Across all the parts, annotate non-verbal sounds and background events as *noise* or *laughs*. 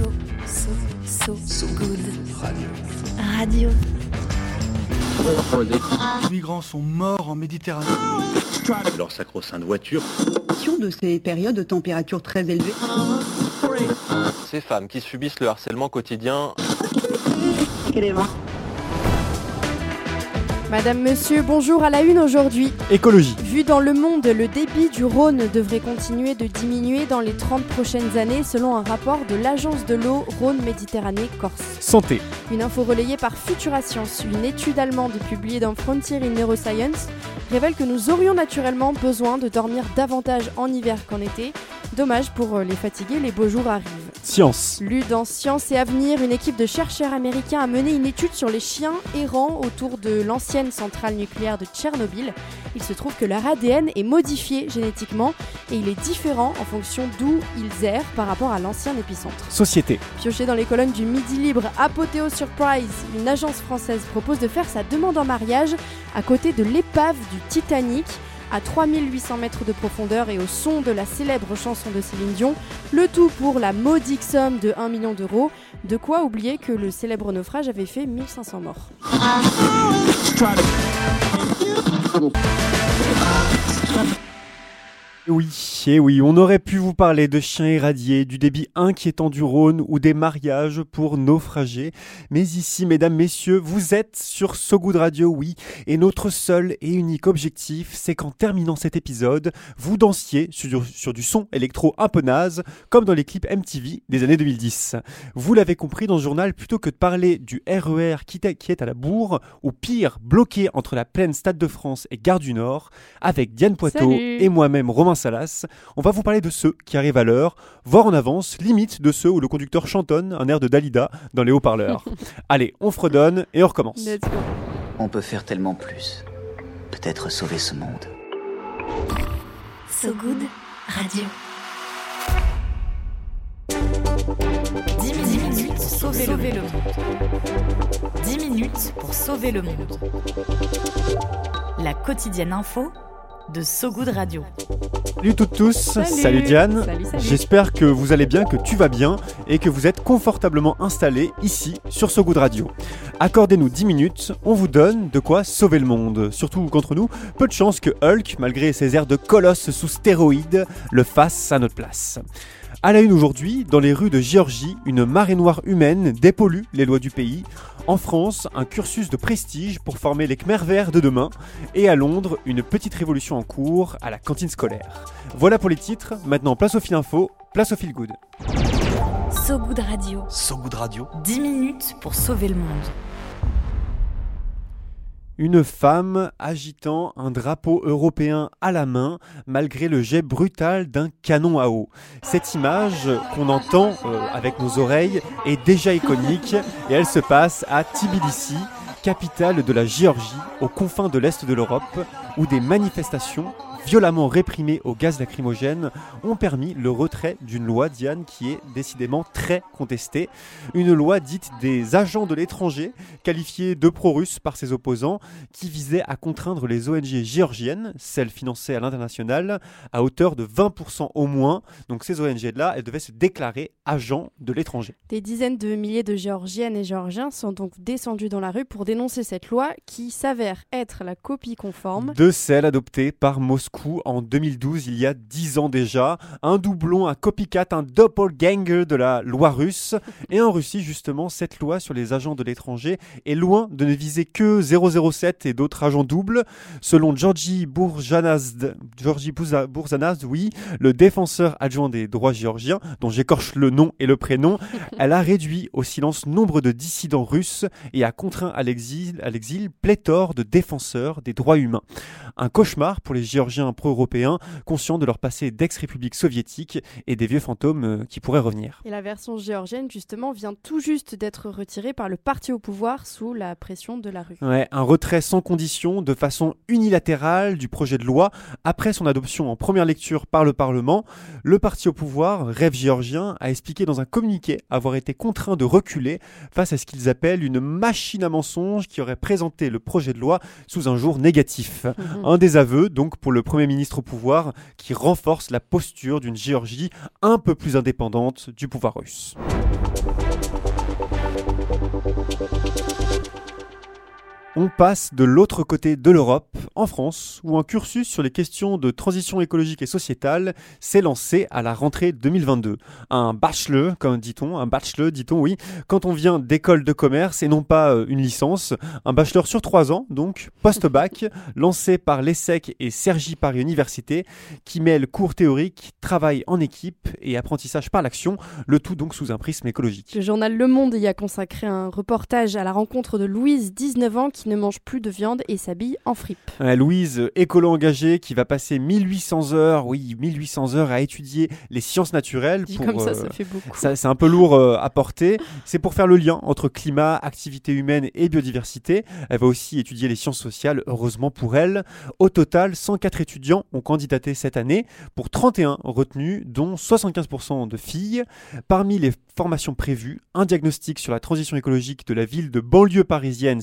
So, so, so, good. Radio. Les migrants sont morts en Méditerranée. Leur sacro-sainte voiture. de ces périodes de température très élevées. Ces femmes qui subissent le harcèlement quotidien. Madame, Monsieur, bonjour à la une aujourd'hui. Écologie. Vu dans le monde, le débit du Rhône devrait continuer de diminuer dans les 30 prochaines années selon un rapport de l'agence de l'eau Rhône-Méditerranée-Corse. Santé. Une info relayée par Futura Science, une étude allemande publiée dans Frontier in Neuroscience, révèle que nous aurions naturellement besoin de dormir davantage en hiver qu'en été. Dommage pour euh, les fatigués, les beaux jours arrivent. Science. Lu dans Science et Avenir, une équipe de chercheurs américains a mené une étude sur les chiens errants autour de l'ancienne centrale nucléaire de Tchernobyl. Il se trouve que leur ADN est modifié génétiquement et il est différent en fonction d'où ils errent par rapport à l'ancien épicentre. Société. Pioché dans les colonnes du Midi Libre, Apothéo Surprise, une agence française propose de faire sa demande en mariage à côté de l'épave du Titanic. À 3800 mètres de profondeur et au son de la célèbre chanson de Céline Dion, le tout pour la modique somme de 1 million d'euros. De quoi oublier que le célèbre naufrage avait fait 1500 morts. Oui, et oui, on aurait pu vous parler de chiens irradiés, du débit inquiétant du Rhône ou des mariages pour naufragés. Mais ici, mesdames, messieurs, vous êtes sur So Good Radio, oui, et notre seul et unique objectif, c'est qu'en terminant cet épisode, vous dansiez sur, sur du son électro un peu naze, comme dans les clips MTV des années 2010. Vous l'avez compris dans ce journal, plutôt que de parler du RER qui est qui est à la bourre, ou pire, bloqué entre la plaine Stade de France et Gare du Nord, avec Diane Poitot Salut. et moi-même Romain Salas, on va vous parler de ceux qui arrivent à l'heure, voire en avance, limite de ceux où le conducteur chantonne un air de Dalida dans les haut-parleurs. *laughs* Allez, on fredonne et on recommence. Let's go. On peut faire tellement plus. Peut-être sauver ce monde. So good. Radio. 10 minutes, pour sauver, le monde. 10 minutes pour sauver le monde. La quotidienne info de So Good Radio. Salut toutes tous, Salut. Diane. Salut, salut. J'espère que vous allez bien, que tu vas bien et que vous êtes confortablement installés ici sur So Good Radio. Accordez-nous 10 minutes, on vous donne de quoi sauver le monde. Surtout contre nous, peu de chance que Hulk, malgré ses airs de colosse sous stéroïdes, le fasse à notre place. À la une aujourd'hui, dans les rues de Géorgie, une marée noire humaine dépollue les lois du pays. En France, un cursus de prestige pour former les Khmer verts de demain. Et à Londres, une petite révolution en cours à la cantine scolaire. Voilà pour les titres. Maintenant, place au fil info, place au fil good. So Good Radio. So Good Radio. 10 minutes pour sauver le monde. Une femme agitant un drapeau européen à la main malgré le jet brutal d'un canon à eau. Cette image qu'on entend euh, avec nos oreilles est déjà iconique et elle se passe à Tbilissi, capitale de la Géorgie, aux confins de l'Est de l'Europe, où des manifestations violemment réprimées au gaz lacrymogène ont permis le retrait d'une loi, Diane, qui est décidément très contestée. Une loi dite des agents de l'étranger, qualifiée de pro-russe par ses opposants, qui visait à contraindre les ONG géorgiennes, celles financées à l'international, à hauteur de 20% au moins. Donc ces ONG-là, elles devaient se déclarer agents de l'étranger. Des dizaines de milliers de Géorgiennes et Géorgiens sont donc descendus dans la rue pour dénoncer cette loi qui s'avère être la copie conforme. De celle adoptée par Moscou en 2012, il y a 10 ans déjà. Un doublon, un copycat, un doppelganger de la loi russe. Et en Russie, justement, cette loi sur les agents de l'étranger est loin de ne viser que 007 et d'autres agents doubles. Selon Georgi Bourjanazd, Georgi oui, le défenseur adjoint des droits géorgiens, dont j'écorche le nom et le prénom, elle a réduit au silence nombre de dissidents russes et a contraint à l'exil pléthore de défenseurs des droits humains. Un cauchemar pour les Géorgiens pro-européens, conscients de leur passé d'ex-république soviétique et des vieux fantômes euh, qui pourraient revenir. Et la version géorgienne, justement, vient tout juste d'être retirée par le parti au pouvoir sous la pression de la rue. Ouais, un retrait sans condition, de façon unilatérale, du projet de loi après son adoption en première lecture par le Parlement. Le parti au pouvoir, Rêve géorgien, a expliqué dans un communiqué avoir été contraint de reculer face à ce qu'ils appellent une machine à mensonges qui aurait présenté le projet de loi sous un jour négatif. Un désaveu donc pour le Premier ministre au pouvoir qui renforce la posture d'une Géorgie un peu plus indépendante du pouvoir russe. On passe de l'autre côté de l'Europe, en France, où un cursus sur les questions de transition écologique et sociétale s'est lancé à la rentrée 2022. Un bachelor, comme dit-on, un bachelor, dit-on, oui, quand on vient d'école de commerce et non pas euh, une licence. Un bachelor sur trois ans, donc, post-bac, *laughs* lancé par l'ESSEC et Sergi Paris Université, qui mêle cours théoriques, travail en équipe et apprentissage par l'action, le tout donc sous un prisme écologique. Le journal Le Monde y a consacré un reportage à la rencontre de Louise, 19 ans, ne mange plus de viande et s'habille en fripe. Louise, écolo engagée, qui va passer 1800 heures, oui, 1800 heures à étudier les sciences naturelles. Dit comme ça, ça fait beaucoup. C'est un peu lourd euh, à porter. C'est pour faire le lien entre climat, activité humaine et biodiversité. Elle va aussi étudier les sciences sociales, heureusement pour elle. Au total, 104 étudiants ont candidaté cette année pour 31 retenus, dont 75% de filles. Parmi les formations prévues, un diagnostic sur la transition écologique de la ville de banlieue parisienne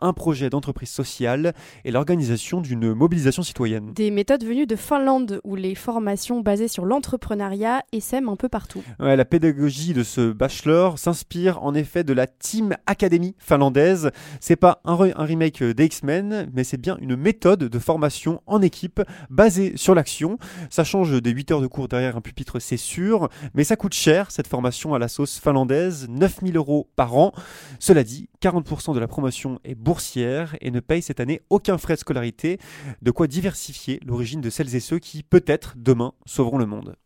Un projet d'entreprise sociale et l'organisation d'une mobilisation citoyenne. Des méthodes venues de Finlande où les formations basées sur l'entrepreneuriat essaiment un peu partout. la pédagogie de ce bachelor s'inspire en effet de la Team Academy finlandaise. C'est pas un, un remake des X-Men, mais c'est bien une méthode de formation en équipe basée sur l'action. Ça change des 8 heures de cours derrière un pupitre, c'est sûr, mais ça coûte cher cette formation à la sauce finlandaise, 9000 euros par an. Cela dit, 40% de la promotion est boursière et ne paye cette année aucun frais de scolarité, de quoi diversifier l'origine de celles et ceux qui, peut-être, demain, sauveront le monde.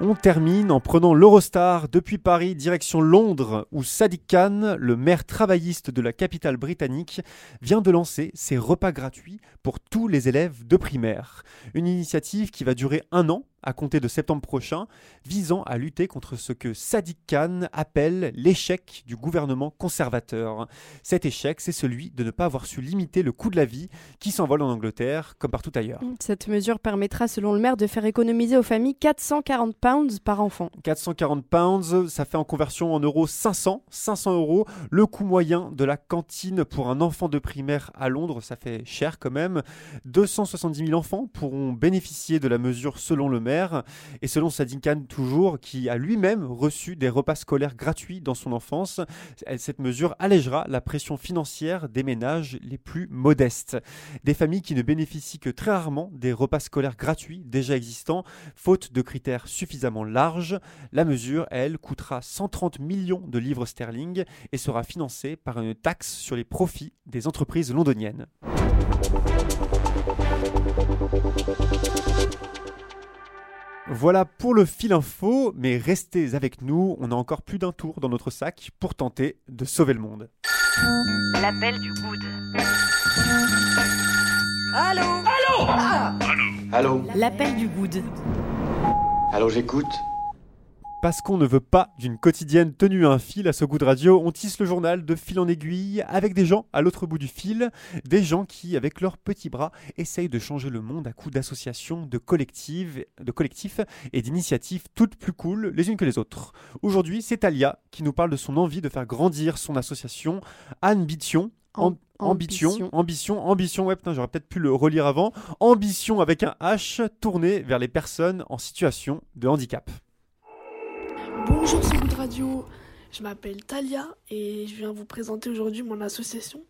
On termine en prenant l'Eurostar depuis Paris direction Londres où Sadiq Khan, le maire travailliste de la capitale britannique, vient de lancer ses repas gratuits pour tous les élèves de primaire. Une initiative qui va durer un an à compter de septembre prochain, visant à lutter contre ce que Sadiq Khan appelle l'échec du gouvernement conservateur. Cet échec, c'est celui de ne pas avoir su limiter le coût de la vie qui s'envole en Angleterre comme partout ailleurs. Cette mesure permettra, selon le maire, de faire économiser aux familles 440 pounds par enfant. 440 pounds, ça fait en conversion en euros 500, 500 euros. Le coût moyen de la cantine pour un enfant de primaire à Londres, ça fait cher quand même. 270 000 enfants pourront bénéficier de la mesure selon le maire et selon Sadiq Khan toujours, qui a lui-même reçu des repas scolaires gratuits dans son enfance, cette mesure allégera la pression financière des ménages les plus modestes. Des familles qui ne bénéficient que très rarement des repas scolaires gratuits déjà existants, faute de critères suffisamment larges. La mesure, elle, coûtera 130 millions de livres sterling et sera financée par une taxe sur les profits des entreprises londoniennes. Voilà pour le fil info, mais restez avec nous, on a encore plus d'un tour dans notre sac pour tenter de sauver le monde. L'appel du good. Allô? Allô? Ah Allô? L'appel du good. Allô, j'écoute parce qu'on ne veut pas d'une quotidienne tenue à un fil à ce goût de radio, on tisse le journal de fil en aiguille avec des gens à l'autre bout du fil, des gens qui, avec leurs petits bras, essayent de changer le monde à coups d'associations, de, de collectifs et d'initiatives toutes plus cool les unes que les autres. Aujourd'hui, c'est Talia qui nous parle de son envie de faire grandir son association Ambition. ambition, ambition, ambition, ouais putain, j'aurais peut-être pu le relire avant. Ambition avec un H tourné vers les personnes en situation de handicap. Bonjour sur Good Radio, je m'appelle Talia et je viens vous présenter aujourd'hui mon association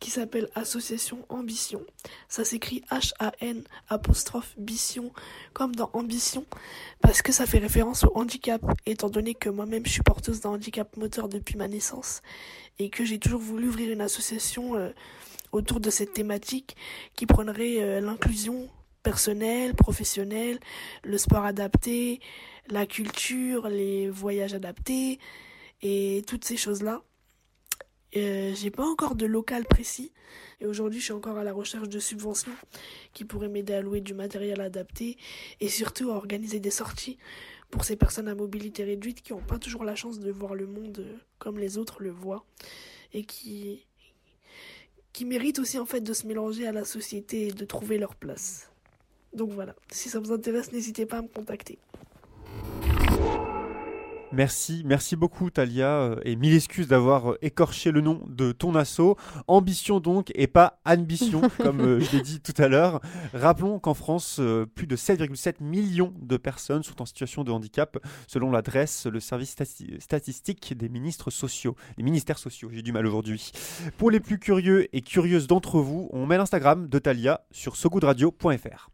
qui s'appelle Association Ambition. Ça s'écrit H-A-N apostrophe comme dans Ambition parce que ça fait référence au handicap étant donné que moi-même je suis porteuse d'un handicap moteur depuis ma naissance et que j'ai toujours voulu ouvrir une association euh, autour de cette thématique qui prendrait euh, l'inclusion personnelle, professionnelle, le sport adapté, la culture, les voyages adaptés et toutes ces choses-là. Euh, j'ai pas encore de local précis et aujourd'hui je suis encore à la recherche de subventions qui pourraient m'aider à louer du matériel adapté et surtout à organiser des sorties pour ces personnes à mobilité réduite qui n'ont pas toujours la chance de voir le monde euh, comme les autres le voient et qui qui méritent aussi en fait de se mélanger à la société et de trouver leur place. Donc voilà, si ça vous intéresse, n'hésitez pas à me contacter. Merci, merci beaucoup Talia euh, et mille excuses d'avoir euh, écorché le nom de ton assaut. Ambition donc et pas ambition *laughs* comme euh, je l'ai dit tout à l'heure. Rappelons qu'en France, plus de 7,7 millions de personnes sont en situation de handicap selon l'adresse, le service statistique des ministres sociaux, des ministères sociaux. J'ai du mal aujourd'hui. Pour les plus curieux et curieuses d'entre vous, on met l'Instagram de Talia sur sogoodradio.fr.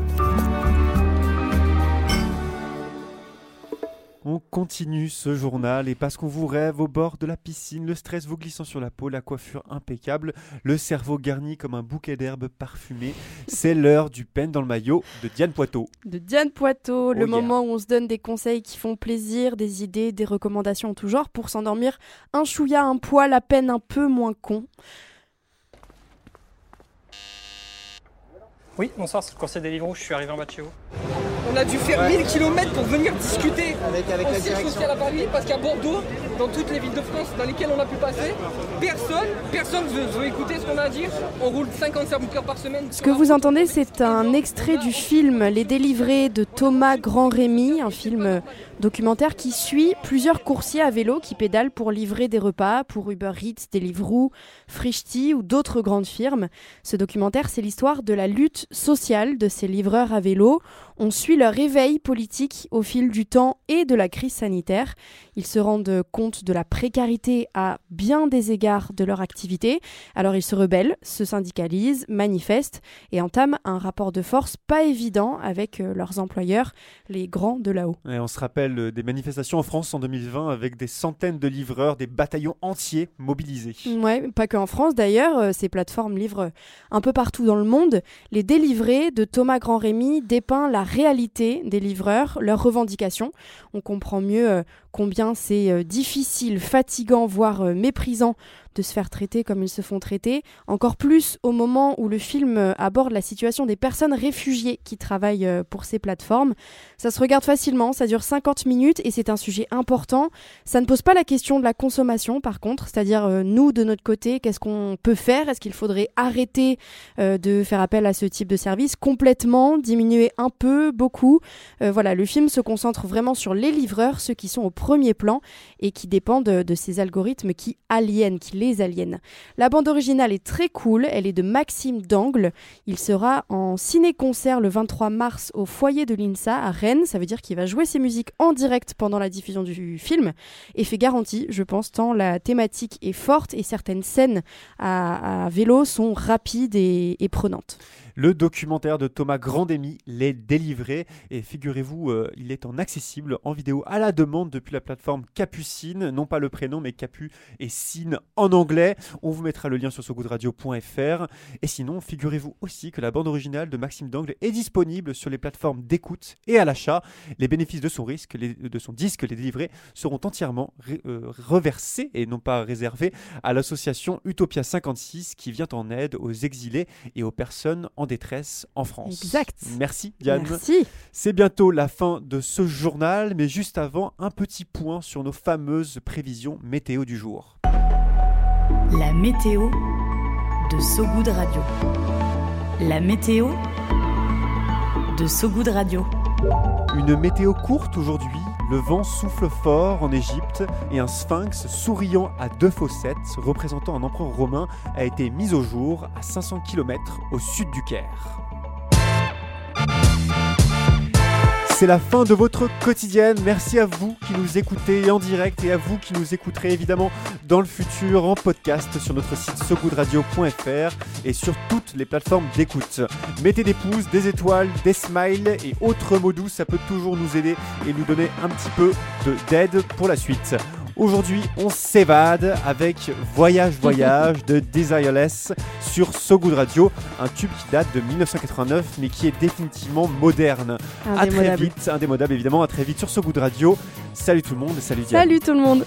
On continue ce journal et parce qu'on vous rêve au bord de la piscine, le stress vous glissant sur la peau, la coiffure impeccable, le cerveau garni comme un bouquet d'herbes parfumées, c'est l'heure du pen dans le maillot de Diane Poitot. De Diane Poitot, le oh moment où on se donne des conseils qui font plaisir, des idées, des recommandations en tout genre pour s'endormir un chouïa, un poil à peine un peu moins con. Oui, bonsoir, c'est le conseil des livres je suis arrivé en bas de chez vous. On a dû faire 1000 km pour venir discuter avec, avec en la siège social à Paris parce qu'à Bordeaux, dans toutes les villes de France dans lesquelles on a pu passer, personne, personne veut, veut écouter ce qu'on a à dire. On roule 55 heures par semaine. Ce que vous entendez, c'est un extrait du film Les Délivrés de Thomas Grand-Rémy, un film documentaire qui suit plusieurs coursiers à vélo qui pédalent pour livrer des repas pour Uber Eats, Deliveroo, Frishti ou d'autres grandes firmes. Ce documentaire, c'est l'histoire de la lutte sociale de ces livreurs à vélo. On suit leur éveil politique au fil du temps et de la crise sanitaire. Ils se rendent compte de la précarité à bien des égards de leur activité. Alors ils se rebellent, se syndicalisent, manifestent et entament un rapport de force pas évident avec euh, leurs employeurs, les grands de là-haut. on se rappelle euh, des manifestations en France en 2020 avec des centaines de livreurs, des bataillons entiers mobilisés. Ouais, pas qu'en France d'ailleurs, euh, ces plateformes livrent un peu partout dans le monde. Les délivrés de Thomas Grand-Rémy dépeint la réalité des livreurs, leurs revendications. On comprend mieux euh, combien c'est difficile, fatigant, voire méprisant de se faire traiter comme ils se font traiter, encore plus au moment où le film euh, aborde la situation des personnes réfugiées qui travaillent euh, pour ces plateformes. Ça se regarde facilement, ça dure 50 minutes et c'est un sujet important. Ça ne pose pas la question de la consommation par contre, c'est-à-dire euh, nous de notre côté, qu'est-ce qu'on peut faire? Est-ce qu'il faudrait arrêter de faire appel à ce type de service? Complètement, diminuer un peu, beaucoup Voilà, le film se concentre vraiment sur les livreurs, ceux qui sont au premier plan et qui dépendent de ces algorithmes qui aliènent, qui les aliens. La bande originale est très cool, elle est de Maxime Dangle. Il sera en ciné-concert le 23 mars au foyer de l'INSA à Rennes. Ça veut dire qu'il va jouer ses musiques en direct pendant la diffusion du film. Et fait garantie, je pense, tant la thématique est forte et certaines scènes à, vélo sont rapides et prenantes. Le documentaire de Thomas Grandemi, Les Délivrés. Et figurez-vous, euh, il est en accessible en vidéo à la demande depuis la plateforme Capucine. Non pas le prénom, mais Capu et Cine en anglais. On vous mettra le lien sur sogoodradio.fr. Et sinon, figurez-vous aussi que la bande originale de Maxime Dangle est disponible sur les plateformes d'écoute et à l'achat. Les bénéfices de son risque, de son disque, les délivrés, seront entièrement euh, reversés et non pas réservés à l'association Utopia 56 qui vient en aide aux exilés et aux personnes en détresse en France. Exact. Merci Diane. Merci. C'est bientôt la fin de ce journal, mais juste avant, un petit point sur nos fameuses prévisions météo du jour. La météo de Sogoud Radio. La météo de Sogoud Radio. Une météo courte aujourd'hui. Le vent souffle fort en Égypte et un sphinx souriant à deux fossettes représentant un empereur romain a été mis au jour à 500 km au sud du Caire. C'est la fin de votre quotidienne. Merci à vous qui nous écoutez en direct et à vous qui nous écouterez évidemment dans le futur en podcast sur notre site sogoodradio.fr et sur toutes les plateformes d'écoute. Mettez des pouces, des étoiles, des smiles et autres mots doux, ça peut toujours nous aider et nous donner un petit peu d'aide pour la suite. Aujourd'hui, on s'évade avec Voyage Voyage de Desireless sur So Good Radio, un tube qui date de 1989 mais qui est définitivement moderne. À très vite, indémodable évidemment, à très vite sur So Good Radio. Salut tout le monde, salut Diane. Salut tout le monde.